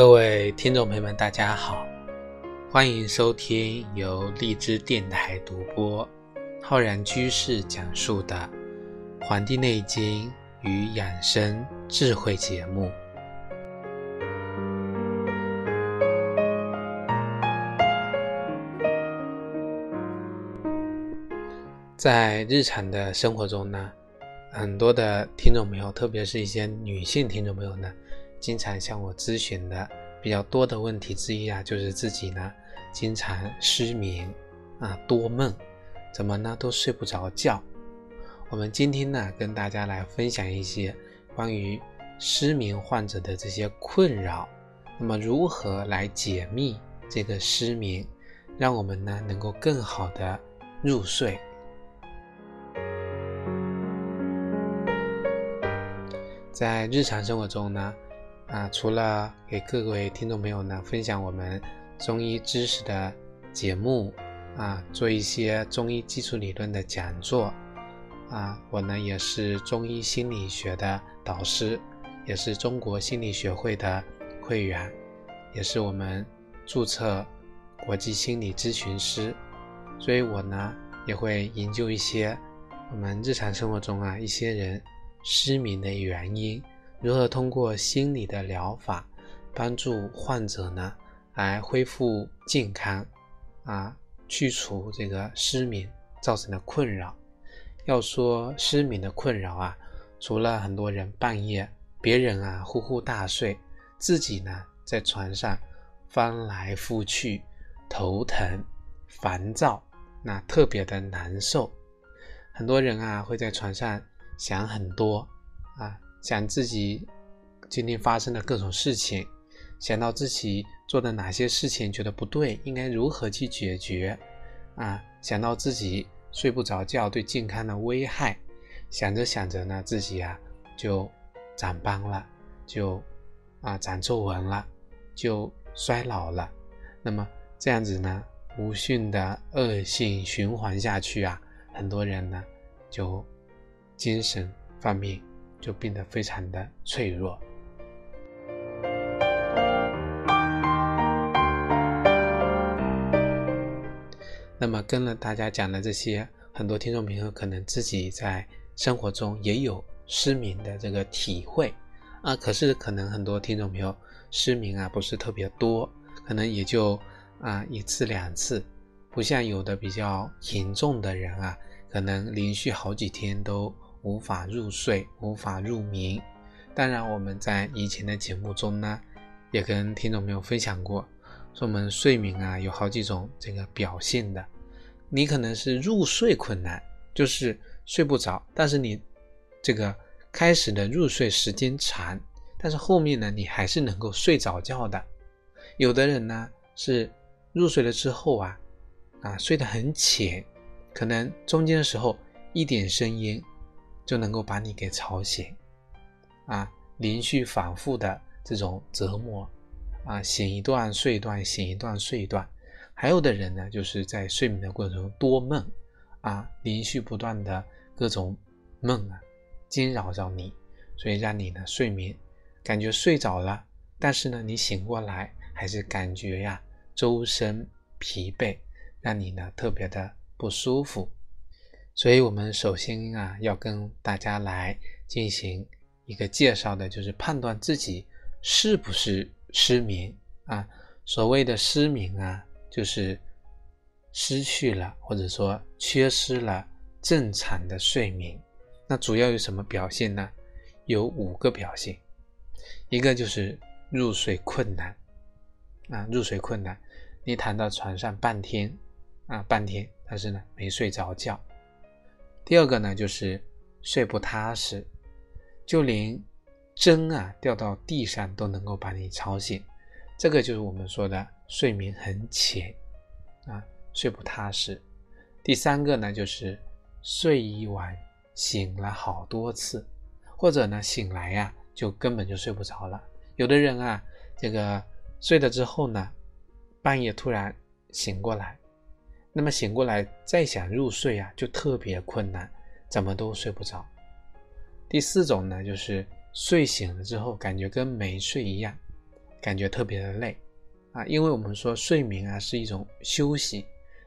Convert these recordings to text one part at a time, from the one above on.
各位听众朋友们，大家好，欢迎收听由荔枝电台独播、浩然居士讲述的《黄帝内经与养生智慧》节目。在日常的生活中呢，很多的听众朋友，特别是一些女性听众朋友呢。经常向我咨询的比较多的问题之一啊，就是自己呢经常失眠啊，多梦，怎么呢都睡不着觉。我们今天呢跟大家来分享一些关于失眠患者的这些困扰，那么如何来解密这个失眠，让我们呢能够更好的入睡。在日常生活中呢。啊，除了给各位听众朋友呢分享我们中医知识的节目啊，做一些中医基础理论的讲座啊，我呢也是中医心理学的导师，也是中国心理学会的会员，也是我们注册国际心理咨询师，所以我呢也会研究一些我们日常生活中啊一些人失眠的原因。如何通过心理的疗法帮助患者呢，来恢复健康，啊，去除这个失眠造成的困扰？要说失眠的困扰啊，除了很多人半夜别人啊呼呼大睡，自己呢在床上翻来覆去，头疼、烦躁，那特别的难受。很多人啊会在床上想很多啊。想自己今天发生的各种事情，想到自己做的哪些事情觉得不对，应该如何去解决？啊，想到自己睡不着觉对健康的危害，想着想着呢，自己啊就长斑了，就啊长皱纹了，就衰老了。那么这样子呢，无序的恶性循环下去啊，很多人呢就精神方面。就变得非常的脆弱。那么跟了大家讲的这些，很多听众朋友可能自己在生活中也有失眠的这个体会啊。可是可能很多听众朋友失眠啊不是特别多，可能也就啊一次两次，不像有的比较严重的人啊，可能连续好几天都。无法入睡，无法入眠。当然，我们在以前的节目中呢，也跟听众朋友分享过，说我们睡眠啊有好几种这个表现的。你可能是入睡困难，就是睡不着，但是你这个开始的入睡时间长，但是后面呢你还是能够睡着觉的。有的人呢是入睡了之后啊，啊睡得很浅，可能中间的时候一点声音。就能够把你给吵醒，啊，连续反复的这种折磨，啊，醒一段睡一段，醒一段睡一段。还有的人呢，就是在睡眠的过程中多梦，啊，连续不断的各种梦啊，惊扰着你，所以让你呢睡眠感觉睡着了，但是呢你醒过来还是感觉呀周身疲惫，让你呢特别的不舒服。所以，我们首先啊，要跟大家来进行一个介绍的，就是判断自己是不是失眠啊。所谓的失眠啊，就是失去了或者说缺失了正常的睡眠。那主要有什么表现呢？有五个表现。一个就是入睡困难啊，入睡困难，你躺到床上半天啊，半天，但是呢，没睡着觉。第二个呢，就是睡不踏实，就连针啊掉到地上都能够把你吵醒，这个就是我们说的睡眠很浅啊，睡不踏实。第三个呢，就是睡一晚醒了好多次，或者呢醒来呀就根本就睡不着了。有的人啊，这个睡了之后呢，半夜突然醒过来。那么醒过来再想入睡啊，就特别困难，怎么都睡不着。第四种呢，就是睡醒了之后感觉跟没睡一样，感觉特别的累啊，因为我们说睡眠啊是一种休息，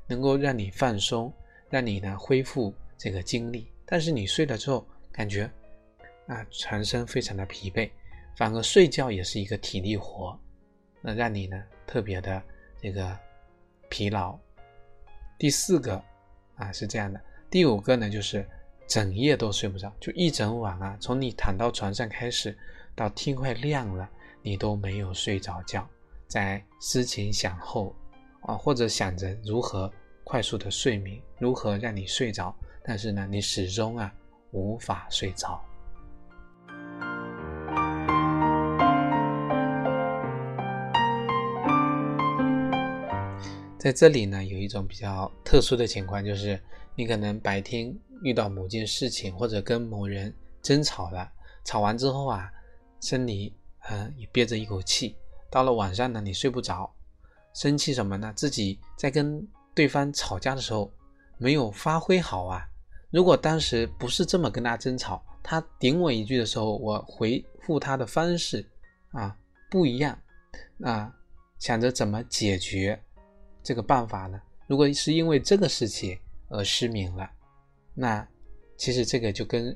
能够让你放松，让你呢恢复这个精力。但是你睡了之后，感觉啊全身非常的疲惫，反而睡觉也是一个体力活，那让你呢特别的这个疲劳。第四个啊是这样的，第五个呢就是整夜都睡不着，就一整晚啊，从你躺到床上开始，到天快亮了，你都没有睡着觉，在思前想后啊，或者想着如何快速的睡眠，如何让你睡着。但是呢，你始终啊无法睡着。在这里呢，有一种比较特殊的情况，就是你可能白天遇到某件事情，或者跟某人争吵了，吵完之后啊，心里嗯也憋着一口气，到了晚上呢，你睡不着，生气什么呢？自己在跟对方吵架的时候没有发挥好啊。如果当时不是这么跟他争吵，他顶我一句的时候，我回复他的方式啊不一样，啊想着怎么解决这个办法呢？如果是因为这个事情而失眠了，那其实这个就跟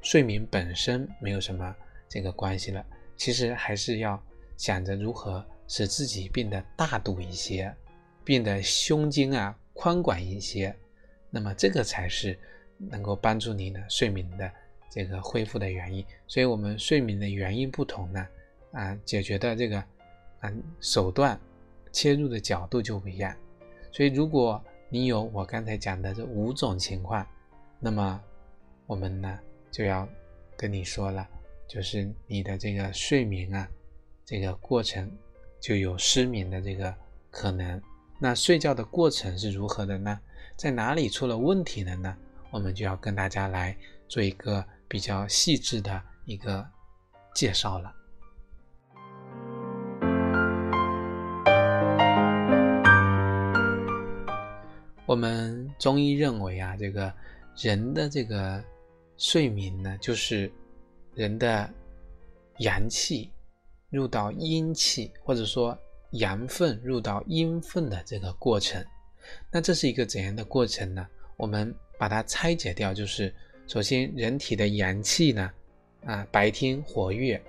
睡眠本身没有什么这个关系了。其实还是要想着如何使自己变得大度一些，变得胸襟啊宽广一些，那么这个才是。能够帮助你呢睡眠的这个恢复的原因，所以我们睡眠的原因不同呢，啊，解决的这个啊手段切入的角度就不一样。所以如果你有我刚才讲的这五种情况，那么我们呢就要跟你说了，就是你的这个睡眠啊这个过程就有失眠的这个可能。那睡觉的过程是如何的呢？在哪里出了问题了呢？我们就要跟大家来做一个比较细致的一个介绍了。我们中医认为啊，这个人的这个睡眠呢，就是人的阳气入到阴气，或者说阳分入到阴分的这个过程。那这是一个怎样的过程呢？我们把它拆解掉，就是首先人体的阳气呢，啊，白天活跃，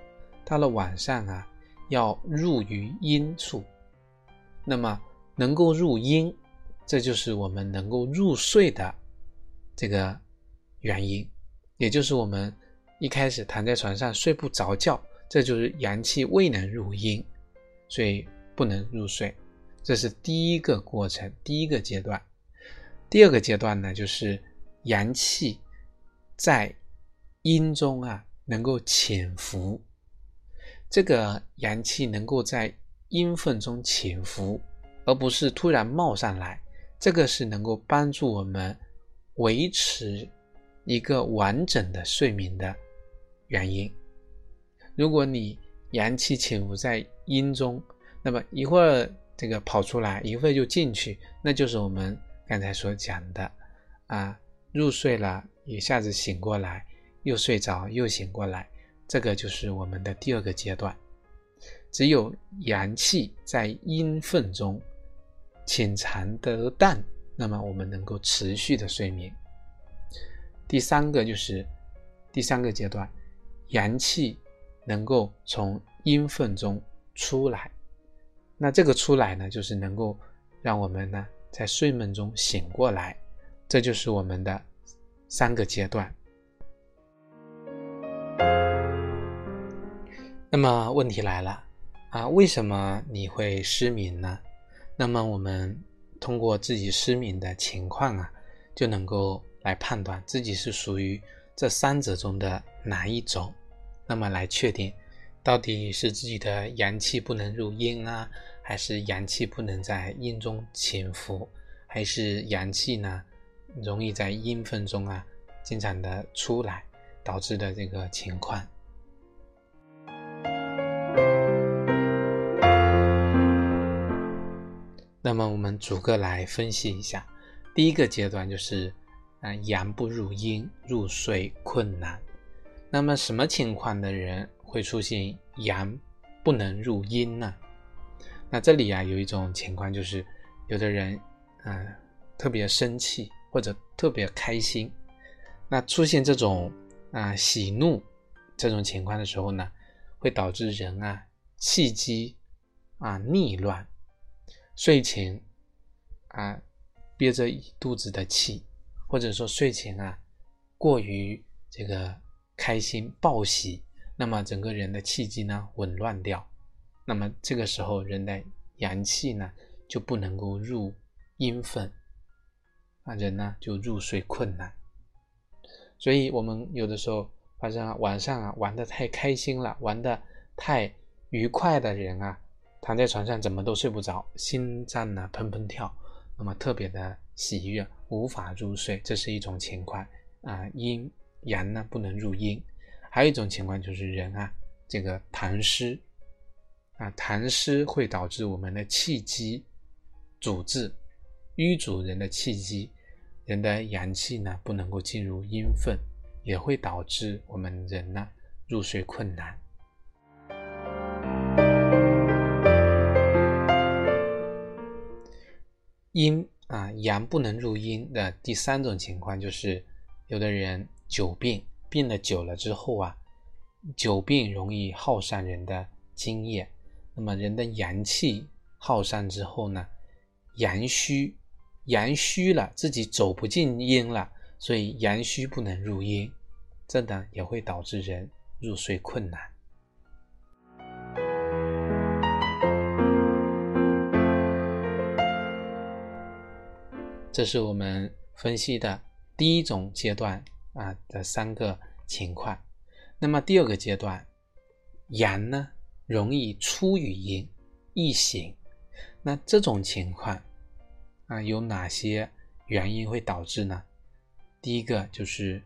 到了晚上啊，要入于阴处。那么能够入阴，这就是我们能够入睡的这个原因，也就是我们一开始躺在床上睡不着觉，这就是阳气未能入阴，所以不能入睡。这是第一个过程，第一个阶段。第二个阶段呢，就是阳气在阴中啊，能够潜伏。这个阳气能够在阴分中潜伏，而不是突然冒上来。这个是能够帮助我们维持一个完整的睡眠的原因。如果你阳气潜伏在阴中，那么一会儿这个跑出来，一会儿就进去，那就是我们。刚才所讲的，啊，入睡了，一下子醒过来，又睡着，又醒过来，这个就是我们的第二个阶段。只有阳气在阴分中浅藏得当，那么我们能够持续的睡眠。第三个就是第三个阶段，阳气能够从阴分中出来，那这个出来呢，就是能够让我们呢。在睡梦中醒过来，这就是我们的三个阶段。那么问题来了啊，为什么你会失眠呢？那么我们通过自己失眠的情况啊，就能够来判断自己是属于这三者中的哪一种，那么来确定到底是自己的阳气不能入阴啊。还是阳气不能在阴中潜伏，还是阳气呢容易在阴分中啊经常的出来导致的这个情况。那么我们逐个来分析一下。第一个阶段就是啊阳不入阴，入睡困难。那么什么情况的人会出现阳？不能入阴呢。那这里啊有一种情况就是，有的人啊特别生气或者特别开心，那出现这种啊喜怒这种情况的时候呢，会导致人啊气机啊逆乱，睡前啊憋着一肚子的气，或者说睡前啊过于这个开心暴喜，那么整个人的气机呢紊乱掉。那么这个时候，人的阳气呢就不能够入阴分，啊，人呢就入睡困难。所以，我们有的时候发现啊，晚上啊玩的太开心了，玩的太愉快的人啊，躺在床上怎么都睡不着，心脏呢砰砰跳，那么特别的喜悦，无法入睡，这是一种情况啊。阴阳呢不能入阴，还有一种情况就是人啊，这个痰湿。啊，痰湿会导致我们的气机阻滞，淤阻人的气机，人的阳气呢不能够进入阴分，也会导致我们人呢入睡困难。阴啊，阳不能入阴的第三种情况就是，有的人久病，病了久了之后啊，久病容易耗散人的精液。那么人的阳气耗散之后呢，阳虚，阳虚了，自己走不进阴了，所以阳虚不能入阴，这呢也会导致人入睡困难。这是我们分析的第一种阶段啊的三个情况。那么第二个阶段，阳呢？容易出于阴，易醒。那这种情况啊，有哪些原因会导致呢？第一个就是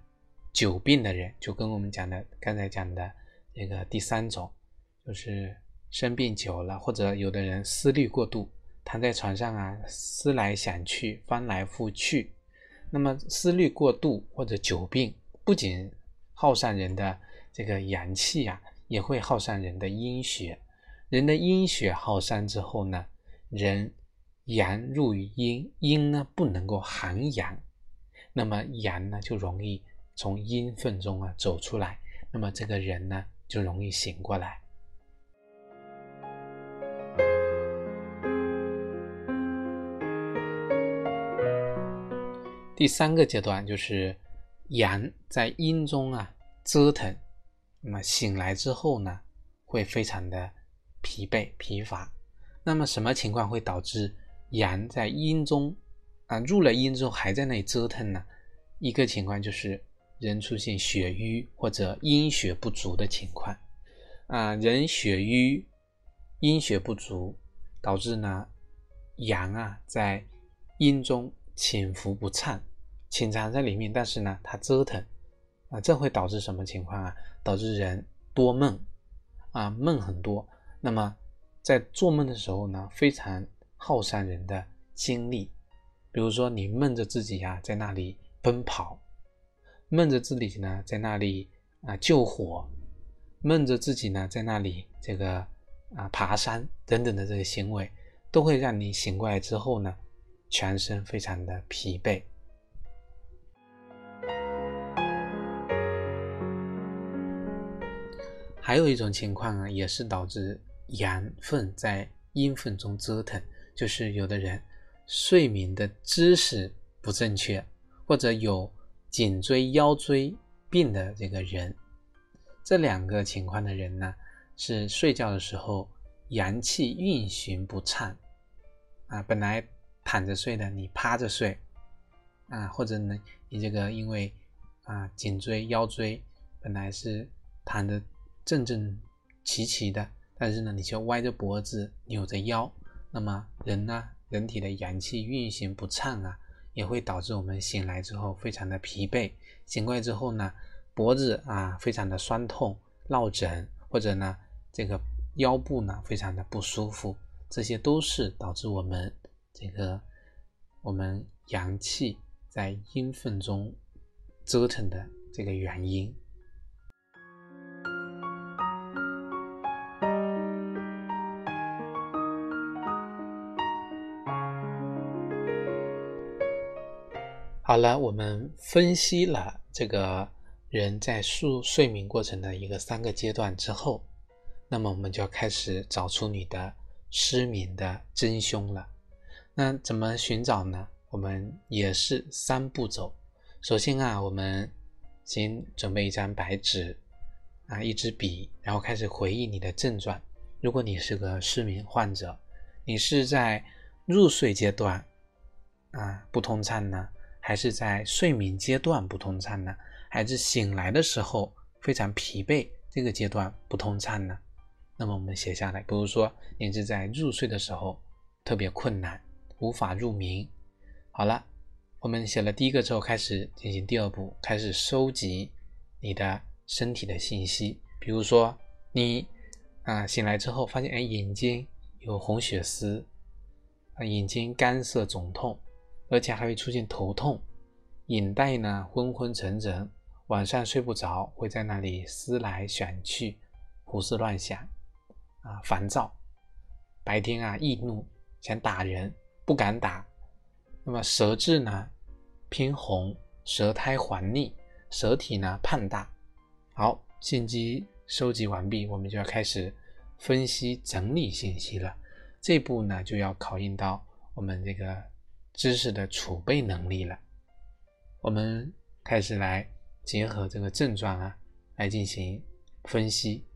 久病的人，就跟我们讲的刚才讲的那个第三种，就是生病久了，或者有的人思虑过度，躺在床上啊，思来想去，翻来覆去。那么思虑过度或者久病，不仅耗散人的这个阳气呀。也会耗散人的阴血，人的阴血耗散之后呢，人阳入于阴，阴呢不能够含阳，那么阳呢就容易从阴分中啊走出来，那么这个人呢就容易醒过来。第三个阶段就是阳在阴中啊折腾。那么醒来之后呢，会非常的疲惫疲乏。那么什么情况会导致阳在阴中啊入了阴之后还在那里折腾呢？一个情况就是人出现血瘀或者阴血不足的情况啊，人血瘀、阴血不足，导致呢阳啊在阴中潜伏不畅，潜藏在里面，但是呢它折腾。啊，这会导致什么情况啊？导致人多梦，啊，梦很多。那么在做梦的时候呢，非常耗散人的精力。比如说，你梦着自己呀，在那里奔跑，梦着自己呢，在那里啊救火，梦着自己呢，在那里这个啊爬山等等的这个行为，都会让你醒过来之后呢，全身非常的疲惫。还有一种情况啊，也是导致阳分在阴分中折腾，就是有的人睡眠的姿势不正确，或者有颈椎、腰椎病的这个人，这两个情况的人呢，是睡觉的时候阳气运行不畅啊，本来躺着睡的，你趴着睡啊，或者呢，你这个因为啊颈椎、腰椎本来是躺着。正正齐齐的，但是呢，你却歪着脖子、扭着腰，那么人呢，人体的阳气运行不畅啊，也会导致我们醒来之后非常的疲惫。醒过来之后呢，脖子啊非常的酸痛、落枕，或者呢，这个腰部呢非常的不舒服，这些都是导致我们这个我们阳气在阴分中折腾的这个原因。好了，我们分析了这个人在睡睡眠过程的一个三个阶段之后，那么我们就要开始找出你的失眠的真凶了。那怎么寻找呢？我们也是三步走。首先啊，我们先准备一张白纸啊，一支笔，然后开始回忆你的症状。如果你是个失眠患者，你是在入睡阶段啊不通畅呢？还是在睡眠阶段不通畅呢？还是醒来的时候非常疲惫，这个阶段不通畅呢？那么我们写下来，比如说你是在入睡的时候特别困难，无法入眠。好了，我们写了第一个之后，开始进行第二步，开始收集你的身体的信息。比如说你啊醒来之后发现，哎眼睛有红血丝，啊眼睛干涩肿痛。而且还会出现头痛、眼袋呢昏昏沉沉，晚上睡不着，会在那里思来想去、胡思乱想，啊，烦躁。白天啊易怒，想打人不敢打。那么舌质呢偏红，舌苔黄腻，舌体呢胖大。好，信息收集完毕，我们就要开始分析整理信息了。这步呢就要考验到我们这个。知识的储备能力了，我们开始来结合这个症状啊，来进行分析，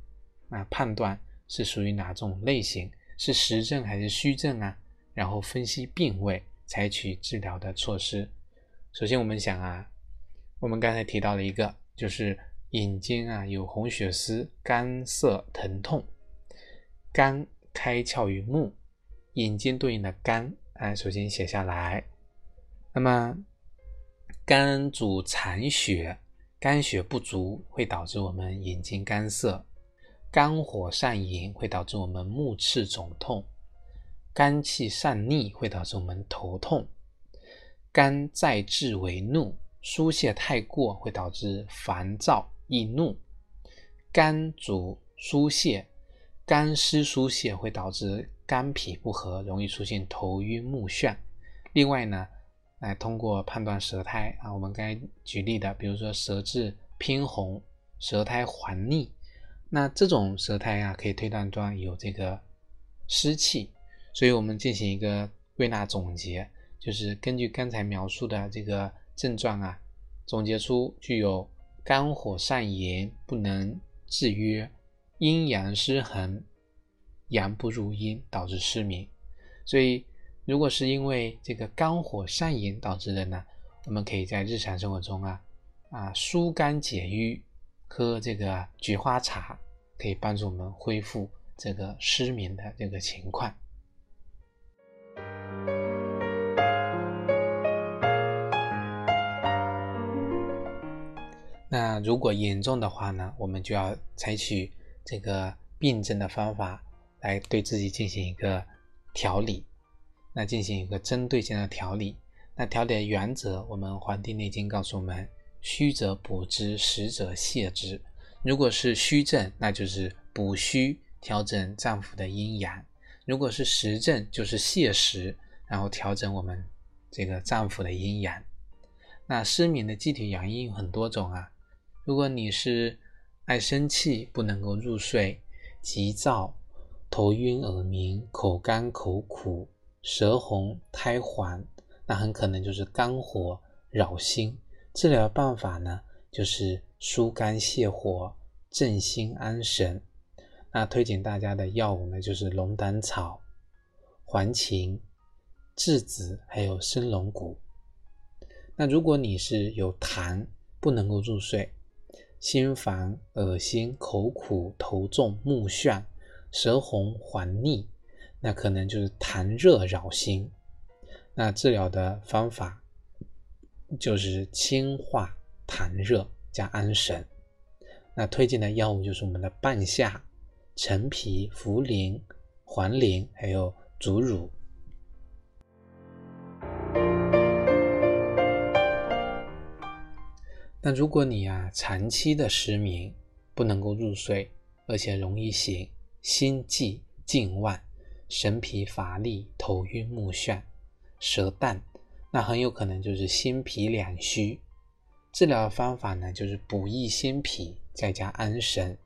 啊，判断是属于哪种类型，是实症还是虚症啊？然后分析病位，采取治疗的措施。首先，我们想啊，我们刚才提到了一个，就是眼睛啊有红血丝，干涩疼痛，肝开窍于目，眼睛对应的肝。哎，首先写下来。那么，肝主藏血，肝血不足会导致我们眼睛干涩；肝火上炎会导致我们目赤肿痛；肝气上逆会导致我们头痛；肝在志为怒，疏泄太过会导致烦躁易怒；肝主疏泄，肝湿疏泄会导致。肝脾不和，容易出现头晕目眩。另外呢，来通过判断舌苔啊，我们刚才举例的，比如说舌质偏红、舌苔黄腻，那这种舌苔啊，可以推断出有这个湿气。所以我们进行一个归纳总结，就是根据刚才描述的这个症状啊，总结出具有肝火上炎，不能制约，阴阳失衡。阳不入阴导致失眠，所以如果是因为这个肝火上炎导致的呢，我们可以在日常生活中啊啊疏肝解郁，喝这个菊花茶，可以帮助我们恢复这个失眠的这个情况。那如果严重的话呢，我们就要采取这个病症的方法。来对自己进行一个调理，那进行一个针对性的调理。那调理的原则，我们《黄帝内经》告诉我们：虚则补之，实则泻之。如果是虚症，那就是补虚，调整脏腑的阴阳；如果是实症，就是泻实，然后调整我们这个脏腑的阴阳。那失眠的具体原因有很多种啊。如果你是爱生气，不能够入睡，急躁。头晕耳鸣、口干口苦、舌红苔黄，那很可能就是肝火扰心。治疗办法呢，就是疏肝泻火、镇心安神。那推荐大家的药物呢，就是龙胆草、黄芩、栀子，还有生龙骨。那如果你是有痰，不能够入睡，心烦、恶心、口苦、头重、目眩。舌红黄腻，那可能就是痰热扰心。那治疗的方法就是清化痰热加安神。那推荐的药物就是我们的半夏、陈皮、茯苓、黄连，还有竹茹。那如果你啊长期的失眠，不能够入睡，而且容易醒。心悸静妄，神疲乏力，头晕目眩，舌淡，那很有可能就是心脾两虚。治疗的方法呢，就是补益心脾，再加安神。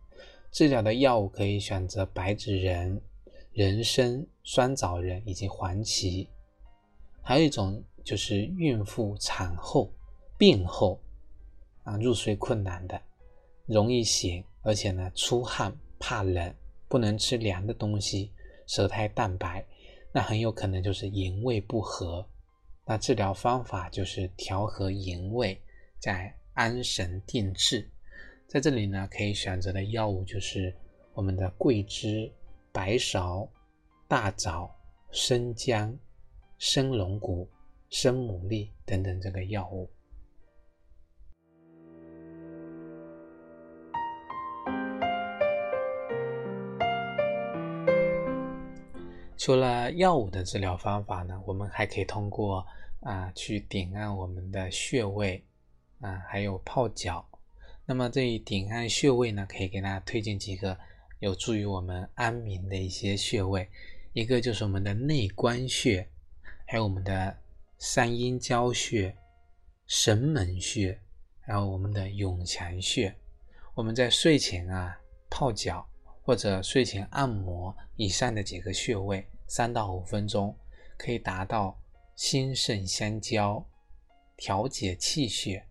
治疗的药物可以选择白芷仁、人参、酸枣仁以及黄芪。还有一种就是孕妇产后、病后啊入睡困难的，容易醒，而且呢出汗、怕冷，不能吃凉的东西，舌苔淡白，那很有可能就是营卫不和。那治疗方法就是调和营卫，再安神定志。在这里呢，可以选择的药物就是我们的桂枝、白芍、大枣、生姜、生龙骨、生牡蛎等等这个药物。除了药物的治疗方法呢，我们还可以通过啊去点按我们的穴位啊，还有泡脚。那么这一点按穴位呢，可以给大家推荐几个有助于我们安眠的一些穴位。一个就是我们的内关穴，还有我们的三阴交穴、神门穴，还有我们的涌泉穴。我们在睡前啊泡脚或者睡前按摩以上的几个穴位，三到五分钟，可以达到心肾相交、调节气血。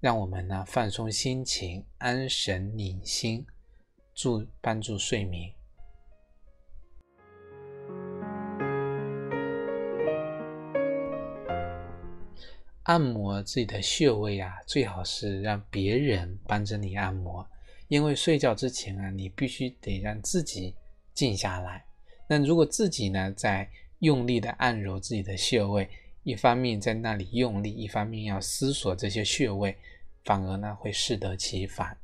让我们呢放松心情、安神宁心，助帮助睡眠。按摩自己的穴位啊，最好是让别人帮着你按摩，因为睡觉之前啊，你必须得让自己静下来。那如果自己呢在用力的按揉自己的穴位，一方面在那里用力，一方面要思索这些穴位，反而呢会适得其反。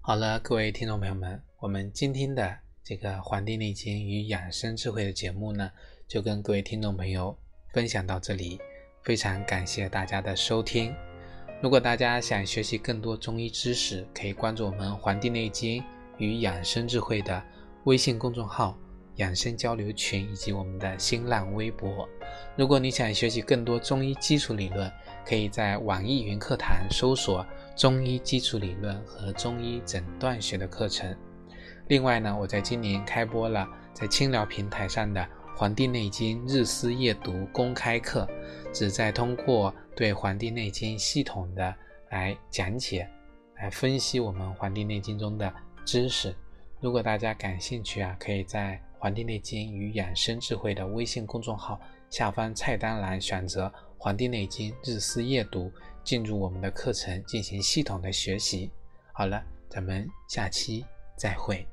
好了，各位听众朋友们，我们今天的这个《黄帝内经与养生智慧》的节目呢，就跟各位听众朋友分享到这里。非常感谢大家的收听。如果大家想学习更多中医知识，可以关注我们《黄帝内经》。与养生智慧的微信公众号、养生交流群以及我们的新浪微博。如果你想学习更多中医基础理论，可以在网易云课堂搜索“中医基础理论”和“中医诊断学”的课程。另外呢，我在今年开播了在清聊平台上的《黄帝内经日思夜读》公开课，旨在通过对《黄帝内经》系统的来讲解、来分析我们《黄帝内经》中的。知识，如果大家感兴趣啊，可以在《黄帝内经与养生智慧》的微信公众号下方菜单栏选择《黄帝内经日思夜读》，进入我们的课程进行系统的学习。好了，咱们下期再会。